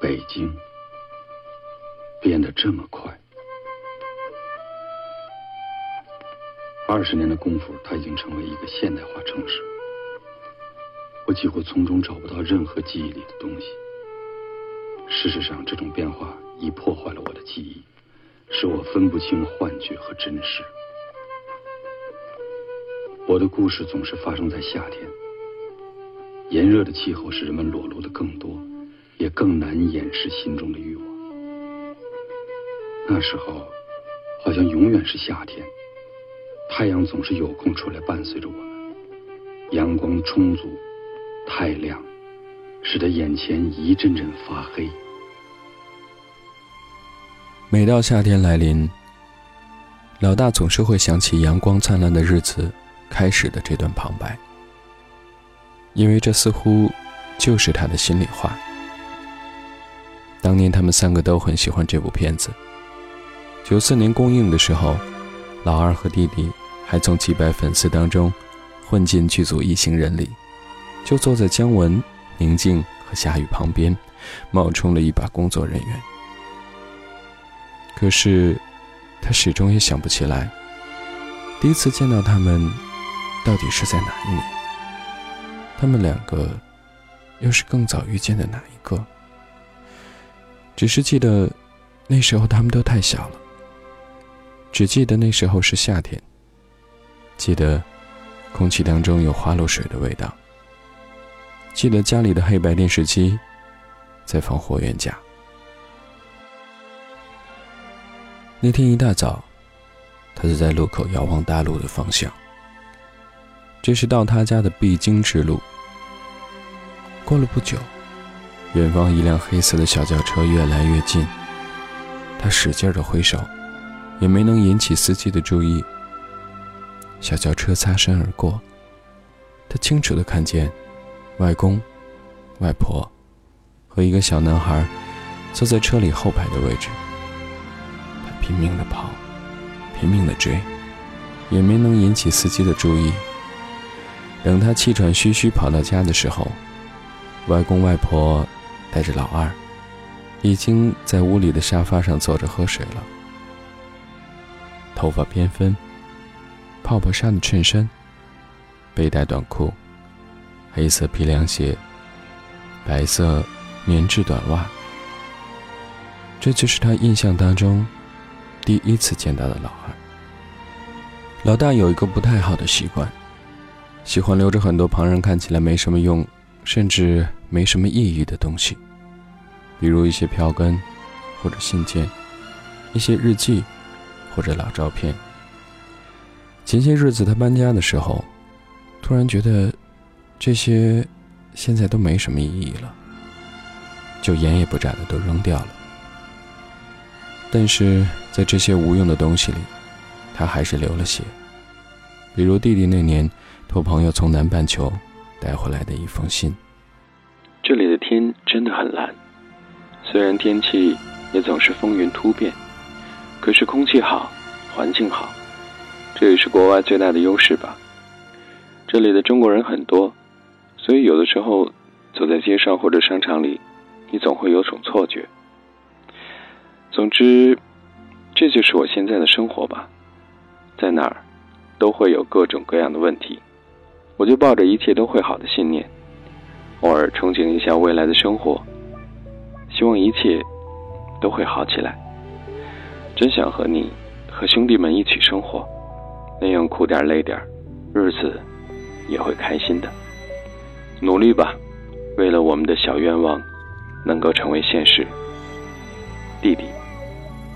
北京变得这么快。二十年的功夫，它已经成为一个现代化城市。我几乎从中找不到任何记忆里的东西。事实上，这种变化已破坏了我的记忆，使我分不清幻觉和真实。我的故事总是发生在夏天，炎热的气候使人们裸露的更多，也更难掩饰心中的欲望。那时候，好像永远是夏天。太阳总是有空出来伴随着我们，阳光充足，太亮，使得眼前一阵阵发黑。每到夏天来临，老大总是会想起阳光灿烂的日子开始的这段旁白，因为这似乎就是他的心里话。当年他们三个都很喜欢这部片子，九四年公映的时候，老二和弟弟。还从几百粉丝当中混进剧组一行人里，就坐在姜文、宁静和夏雨旁边，冒充了一把工作人员。可是，他始终也想不起来，第一次见到他们到底是在哪一年？他们两个又是更早遇见的哪一个？只是记得那时候他们都太小了，只记得那时候是夏天。记得，空气当中有花露水的味道。记得家里的黑白电视机，在放霍元甲。那天一大早，他就在路口遥望大路的方向。这是到他家的必经之路。过了不久，远方一辆黑色的小轿车越来越近。他使劲的挥手，也没能引起司机的注意。小轿车擦身而过，他清楚的看见外公、外婆和一个小男孩坐在车里后排的位置。他拼命的跑，拼命的追，也没能引起司机的注意。等他气喘吁吁跑到家的时候，外公外婆带着老二已经在屋里的沙发上坐着喝水了，头发偏分。泡泡衫的衬衫，背带短裤，黑色皮凉鞋，白色棉质短袜。这就是他印象当中第一次见到的老二。老大有一个不太好的习惯，喜欢留着很多旁人看起来没什么用，甚至没什么意义的东西，比如一些票根，或者信件，一些日记，或者老照片。前些日子他搬家的时候，突然觉得这些现在都没什么意义了，就眼也不眨的都扔掉了。但是在这些无用的东西里，他还是流了血，比如弟弟那年托朋友从南半球带回来的一封信。这里的天真的很蓝，虽然天气也总是风云突变，可是空气好，环境好。这也是国外最大的优势吧。这里的中国人很多，所以有的时候走在街上或者商场里，你总会有种错觉。总之，这就是我现在的生活吧。在哪儿，都会有各种各样的问题，我就抱着一切都会好的信念，偶尔憧憬一下未来的生活，希望一切都会好起来。真想和你和兄弟们一起生活。那样苦点累点日子也会开心的。努力吧，为了我们的小愿望能够成为现实。弟弟，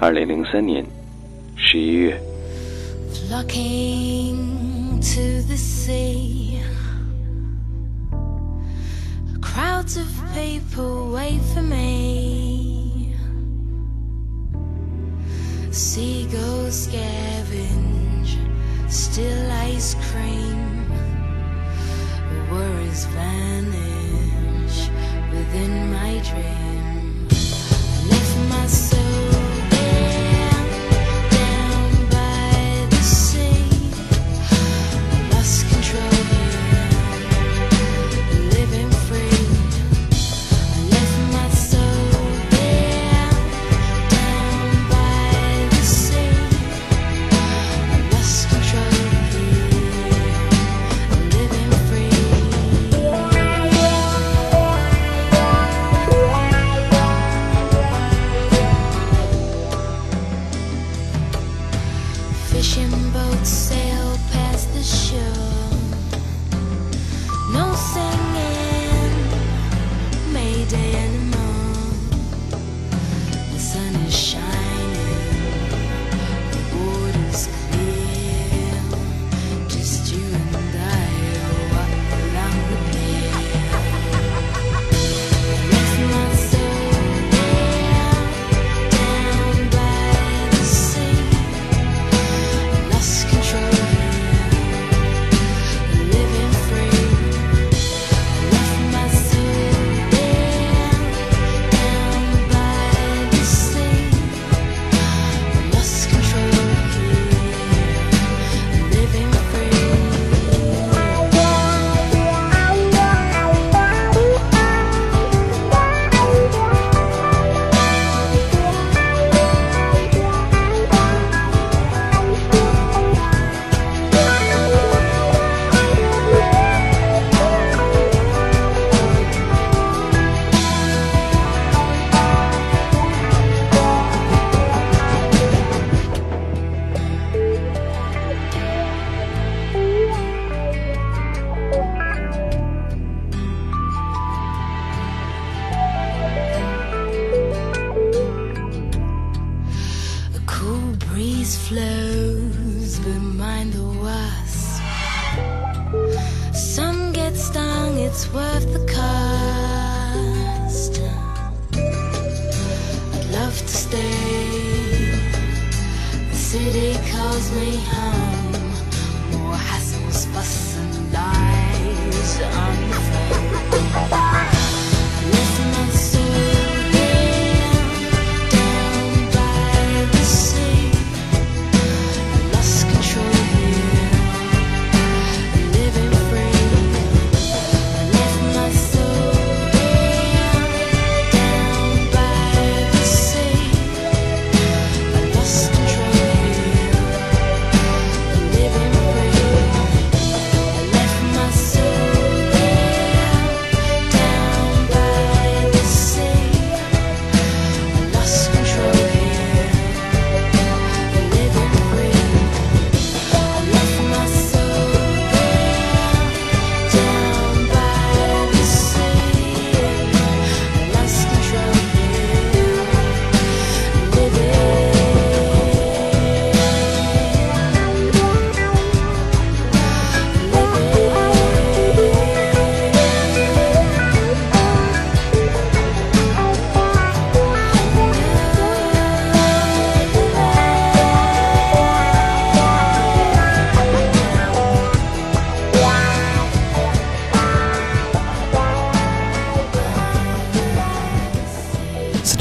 二零零三年十一月。to the sea. Crowds of people wait for me. Seagulls scavenge, still ice cream. Worries vanish within my dreams.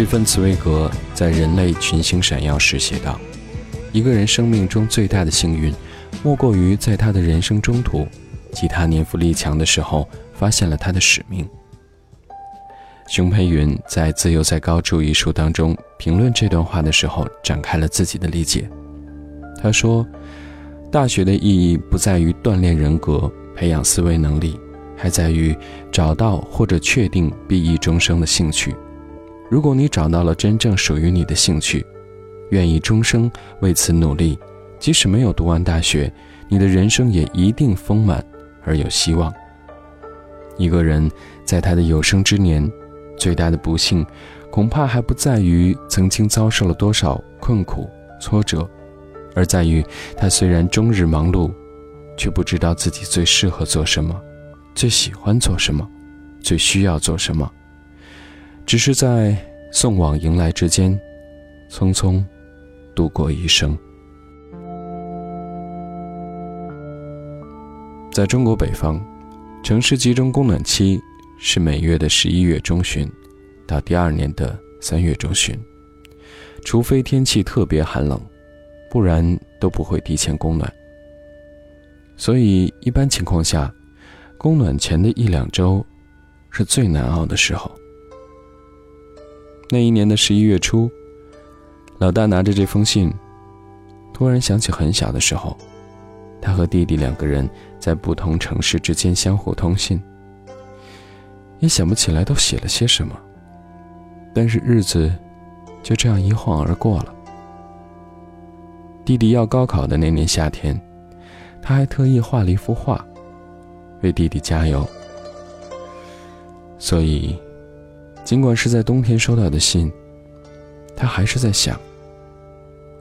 斯蒂芬·茨威格在《人类群星闪耀时》写道：“一个人生命中最大的幸运，莫过于在他的人生中途，即他年富力强的时候，发现了他的使命。”熊培云在《自由在高处》一书当中评论这段话的时候，展开了自己的理解。他说：“大学的意义不在于锻炼人格、培养思维能力，还在于找到或者确定裨益终生的兴趣。如果你找到了真正属于你的兴趣，愿意终生为此努力，即使没有读完大学，你的人生也一定丰满而有希望。一个人在他的有生之年，最大的不幸，恐怕还不在于曾经遭受了多少困苦挫折，而在于他虽然终日忙碌，却不知道自己最适合做什么，最喜欢做什么，最需要做什么。只是在送往迎来之间，匆匆度过一生。在中国北方，城市集中供暖期是每月的十一月中旬，到第二年的三月中旬，除非天气特别寒冷，不然都不会提前供暖。所以一般情况下，供暖前的一两周是最难熬的时候。那一年的十一月初，老大拿着这封信，突然想起很小的时候，他和弟弟两个人在不同城市之间相互通信，也想不起来都写了些什么。但是日子就这样一晃而过了。弟弟要高考的那年夏天，他还特意画了一幅画，为弟弟加油。所以。尽管是在冬天收到的信，他还是在想：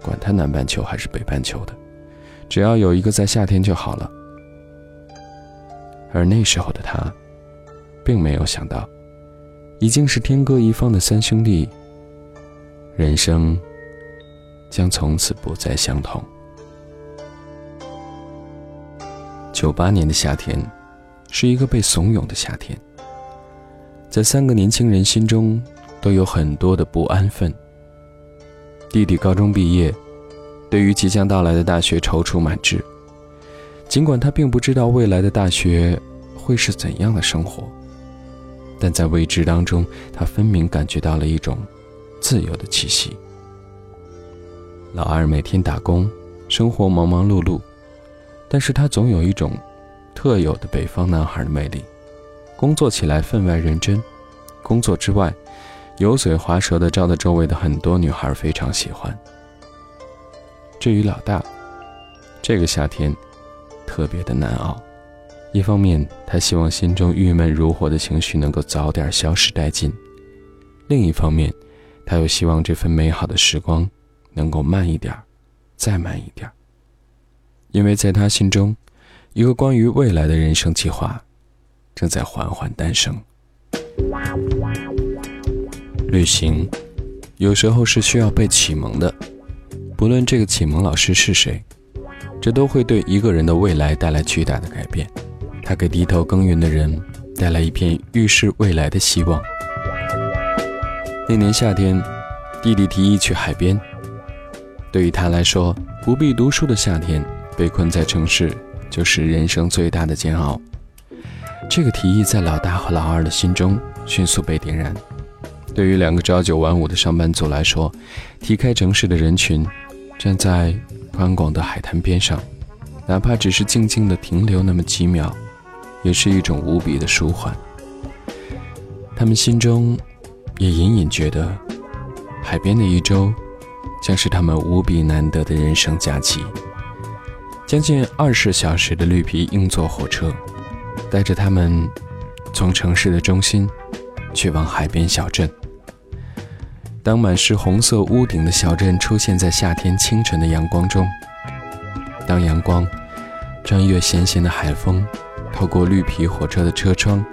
管他南半球还是北半球的，只要有一个在夏天就好了。而那时候的他，并没有想到，已经是天各一方的三兄弟，人生将从此不再相同。九八年的夏天，是一个被怂恿的夏天。在三个年轻人心中，都有很多的不安分。弟弟高中毕业，对于即将到来的大学踌躇满志。尽管他并不知道未来的大学会是怎样的生活，但在未知当中，他分明感觉到了一种自由的气息。老二每天打工，生活忙忙碌碌，但是他总有一种特有的北方男孩的魅力。工作起来分外认真，工作之外，油嘴滑舌的招得周围的很多女孩非常喜欢。至于老大，这个夏天特别的难熬。一方面，他希望心中郁闷如火的情绪能够早点消失殆尽；另一方面，他又希望这份美好的时光能够慢一点，再慢一点。因为在他心中，一个关于未来的人生计划。正在缓缓诞生。旅行有时候是需要被启蒙的，不论这个启蒙老师是谁，这都会对一个人的未来带来巨大的改变。他给低头耕耘的人带来一片预示未来的希望。那年夏天，弟弟提议去海边。对于他来说，不必读书的夏天，被困在城市，就是人生最大的煎熬。这个提议在老大和老二的心中迅速被点燃。对于两个朝九晚五的上班族来说，离开城市的人群，站在宽广的海滩边上，哪怕只是静静的停留那么几秒，也是一种无比的舒缓。他们心中也隐隐觉得，海边的一周，将是他们无比难得的人生假期。将近二十小时的绿皮硬座火车，带着他们从城市的中心去往海边小镇。当满是红色屋顶的小镇出现在夏天清晨的阳光中，当阳光穿越咸咸的海风，透过绿皮火车的车窗，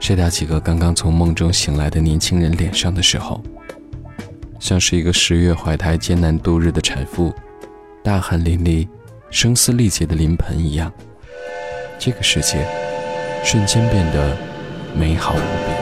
晒到几个刚刚从梦中醒来的年轻人脸上的时候，像是一个十月怀胎艰难度日的产妇，大汗淋漓、声嘶力竭的临盆一样，这个世界瞬间变得美好无比。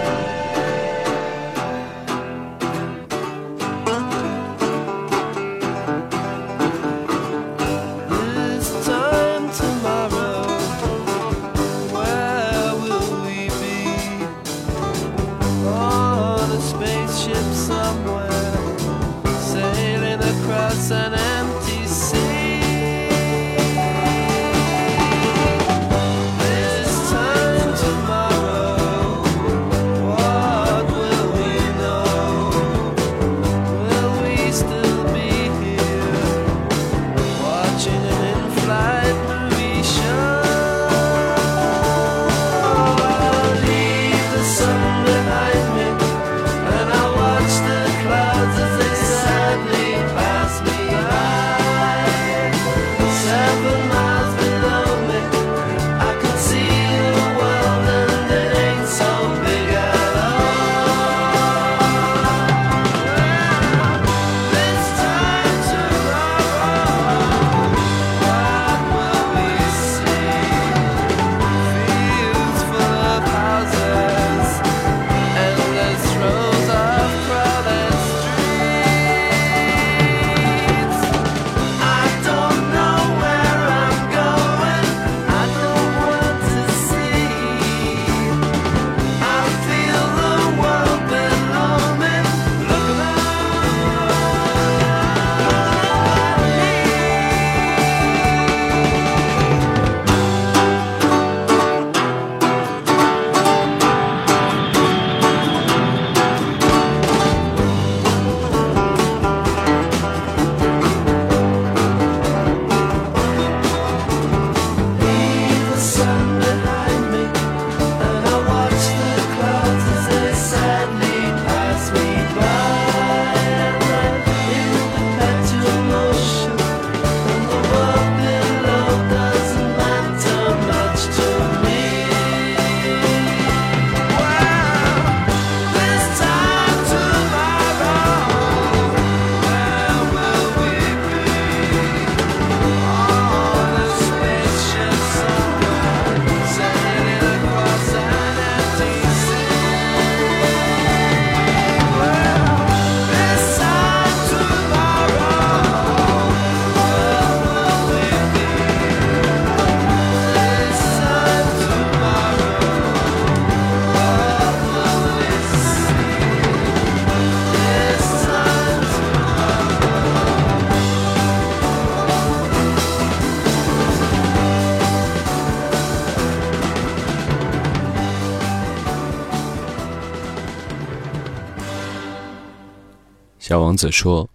王子说：“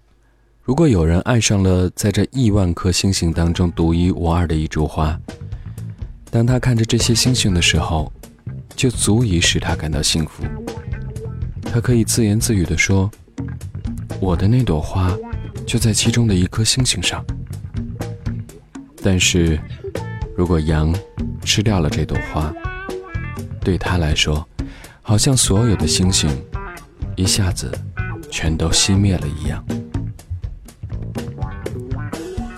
如果有人爱上了在这亿万颗星星当中独一无二的一株花，当他看着这些星星的时候，就足以使他感到幸福。他可以自言自语地说：‘我的那朵花就在其中的一颗星星上。’但是，如果羊吃掉了这朵花，对他来说，好像所有的星星一下子全都熄灭了一样。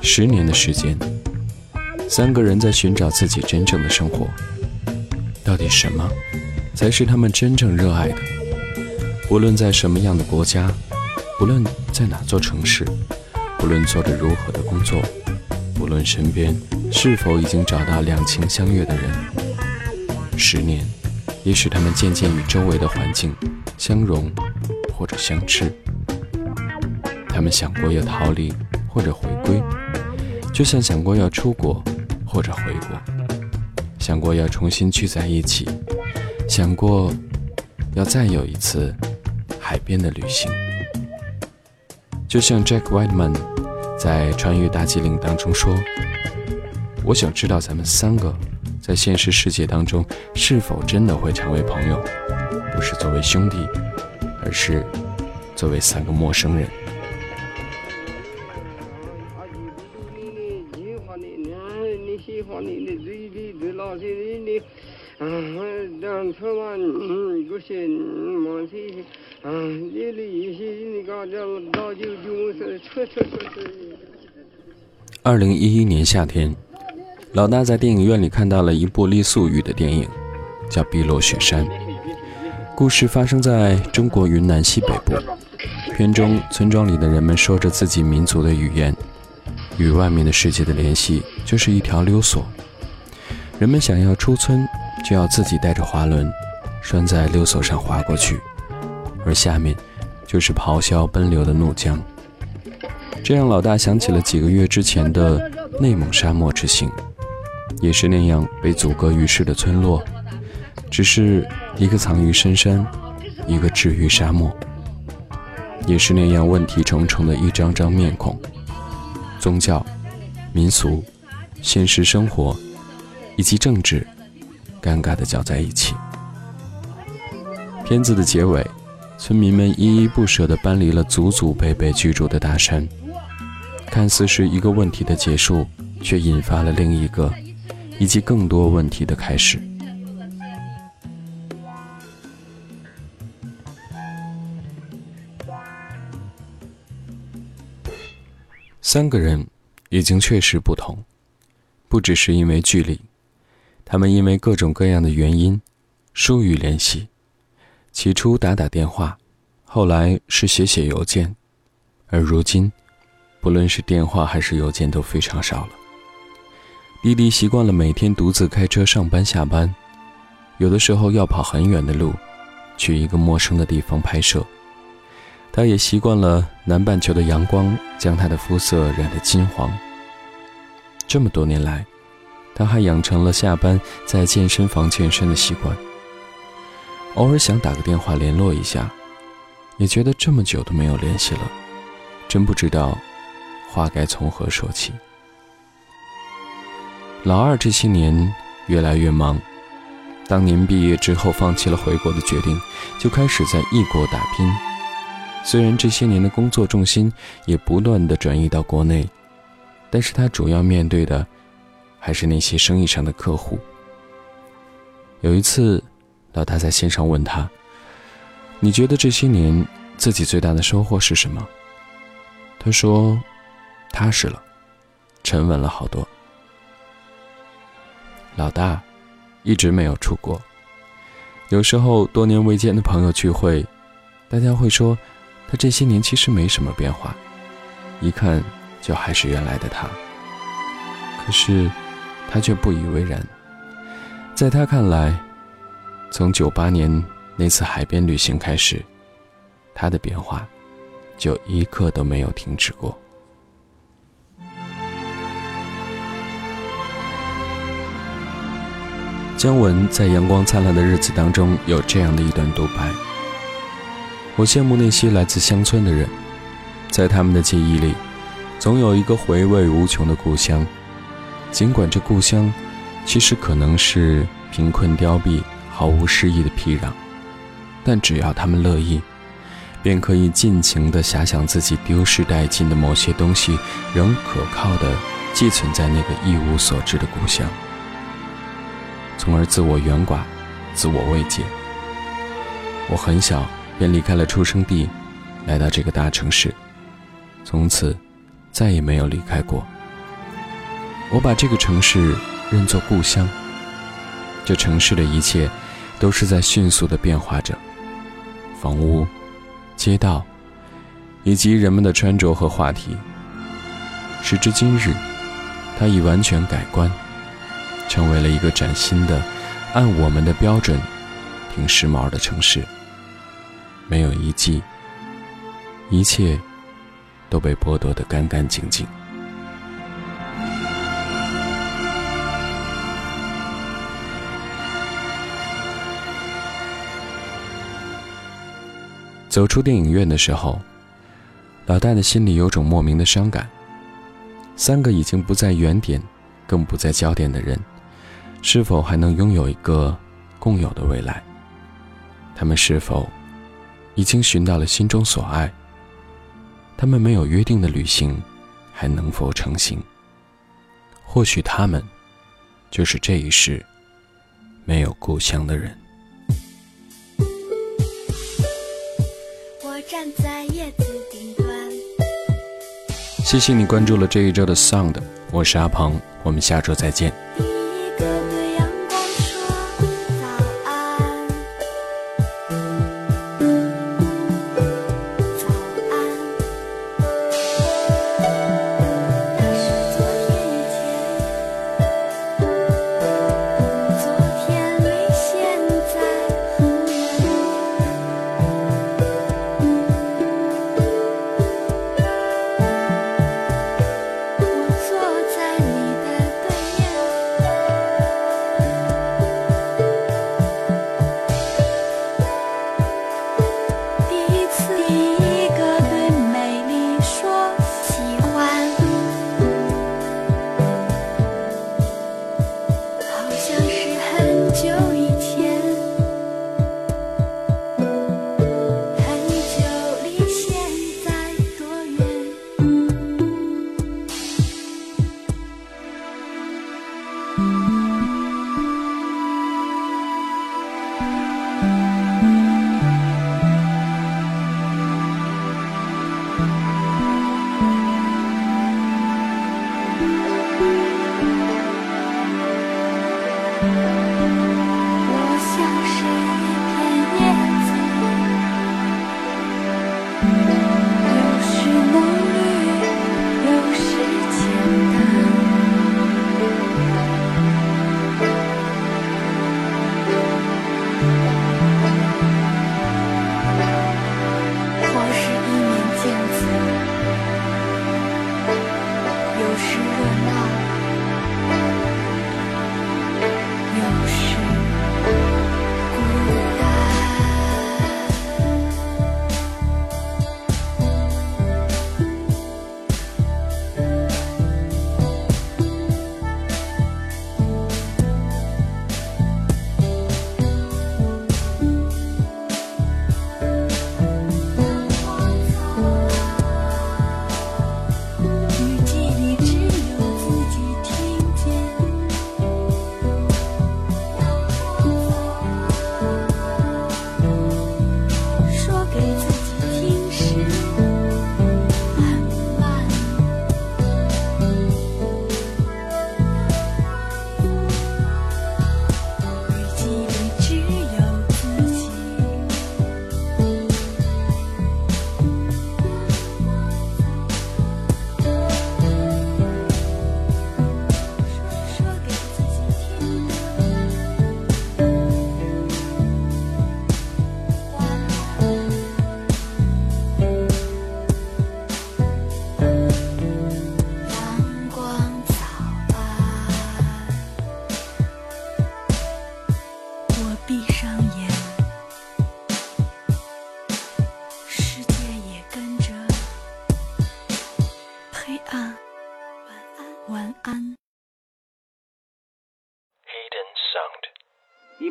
十年的时间，三个人在寻找自己真正的生活。到底什么才是他们真正热爱的？无论在什么样的国家，不论在哪座城市，不论做着如何的工作，不论身边是否已经找到两情相悦的人，十年也使他们渐渐与周围的环境相融或者相斥。他们想过要逃离或者回归，就像想过要出国或者回国，想过要重新聚在一起，想过要再有一次海边的旅行。就像 Jack Whiteman 在《穿越大吉岭》当中说：“我想知道咱们三个在现实世界当中是否真的会成为朋友，不是作为兄弟，而是作为三个陌生人。二零一一年夏天老大在电影院里看到了一部粟裕的电影叫碧落雪山。故事发生在中国云南西北部。片中，村庄里的人们说着自己民族的语言，与外面的世界的联系就是一条溜索。人们想要出村，就要自己带着滑轮，拴在溜索上滑过去，而下面就是咆哮奔流的怒江。这让老大想起了几个月之前的内蒙沙漠之行，也是那样被阻隔于世的村落，只是一个藏于深山，一个置于沙漠，也是那样问题重重的一张张面孔，宗教、民俗、现实生活以及政治，尴尬的搅在一起。片子的结尾，村民们依依不舍地搬离了祖祖辈辈居住的大山。看似是一个问题的结束，却引发了另一个，以及更多问题的开始。三个人已经确实不同，不只是因为距离，他们因为各种各样的原因疏于联系。起初打打电话，后来是写写邮件，而如今。不论是电话还是邮件都非常少了。弟弟习惯了每天独自开车上班下班，有的时候要跑很远的路，去一个陌生的地方拍摄。他也习惯了南半球的阳光将他的肤色染得金黄。这么多年来，他还养成了下班在健身房健身的习惯。偶尔想打个电话联络一下，也觉得这么久都没有联系了，真不知道。话该从何说起？老二这些年越来越忙，当年毕业之后放弃了回国的决定，就开始在异国打拼。虽然这些年的工作重心也不断的转移到国内，但是他主要面对的还是那些生意上的客户。有一次，老大在线上问他：“你觉得这些年自己最大的收获是什么？”他说。踏实了，沉稳了好多。老大一直没有出国，有时候多年未见的朋友聚会，大家会说他这些年其实没什么变化，一看就还是原来的他。可是他却不以为然，在他看来，从九八年那次海边旅行开始，他的变化就一刻都没有停止过。姜文在《阳光灿烂的日子》当中有这样的一段独白：“我羡慕那些来自乡村的人，在他们的记忆里，总有一个回味无穷的故乡。尽管这故乡，其实可能是贫困凋敝、毫无诗意的僻壤，但只要他们乐意，便可以尽情地遐想自己丢失殆尽的某些东西，仍可靠地寄存在那个一无所知的故乡。”从而自我圆寡，自我慰藉。我很小便离开了出生地，来到这个大城市，从此再也没有离开过。我把这个城市认作故乡。这城市的一切都是在迅速的变化着，房屋、街道，以及人们的穿着和话题。时至今日，它已完全改观，成为了一个崭新的、按我们的标准挺时髦的城市。没有遗迹，一切都被剥夺得干干净净。走出电影院的时候，老大的心里有种莫名的伤感。三个已经不在原点，更不在焦点的人，是否还能拥有一个共有的未来？他们是否已经寻到了心中所爱？他们没有约定的旅行，还能否成行？或许他们，就是这一世没有故乡的人。我站在叶子顶端，谢谢你关注了这一周的 Sound，我是阿鹏，我们下周再见。第一个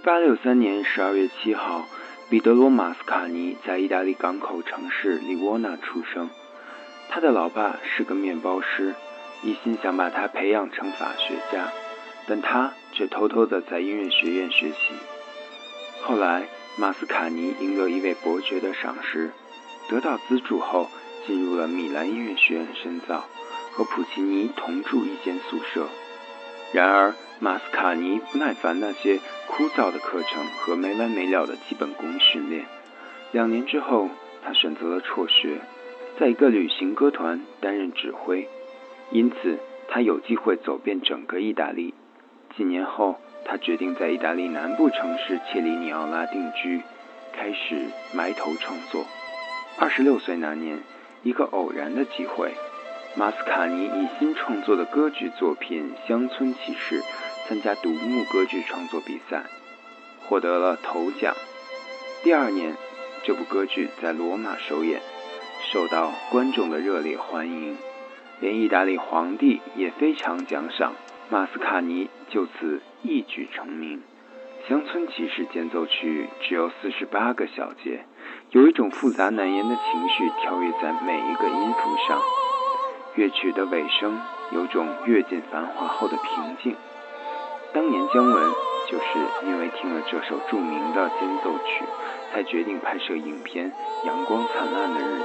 八六三年十二月七号，彼得罗·马斯卡尼在意大利港口城市里沃纳出生。他的老爸是个面包师，一心想把他培养成法学家，但他却偷偷的在音乐学院学习。后来，马斯卡尼赢得一位伯爵的赏识，得到资助后，进入了米兰音乐学院深造，和普奇尼同住一间宿舍。然而，马斯卡尼不耐烦那些枯燥的课程和没完没了的基本功训练。两年之后，他选择了辍学，在一个旅行歌团担任指挥。因此，他有机会走遍整个意大利。几年后，他决定在意大利南部城市切里尼奥拉定居，开始埋头创作。二十六岁那年，一个偶然的机会，马斯卡尼以新创作的歌剧作品《乡村骑士》参加独幕歌剧创作比赛，获得了头奖。第二年，这部歌剧在罗马首演，受到观众的热烈欢迎，连意大利皇帝也非常奖赏。马斯卡尼就此一举成名。《乡村骑士》间奏曲只有四十八个小节，有一种复杂难言的情绪跳跃在每一个音符上。乐曲的尾声有种阅尽繁华后的平静。当年姜文就是因为听了这首著名的间奏曲，才决定拍摄影片《阳光灿烂的日子》。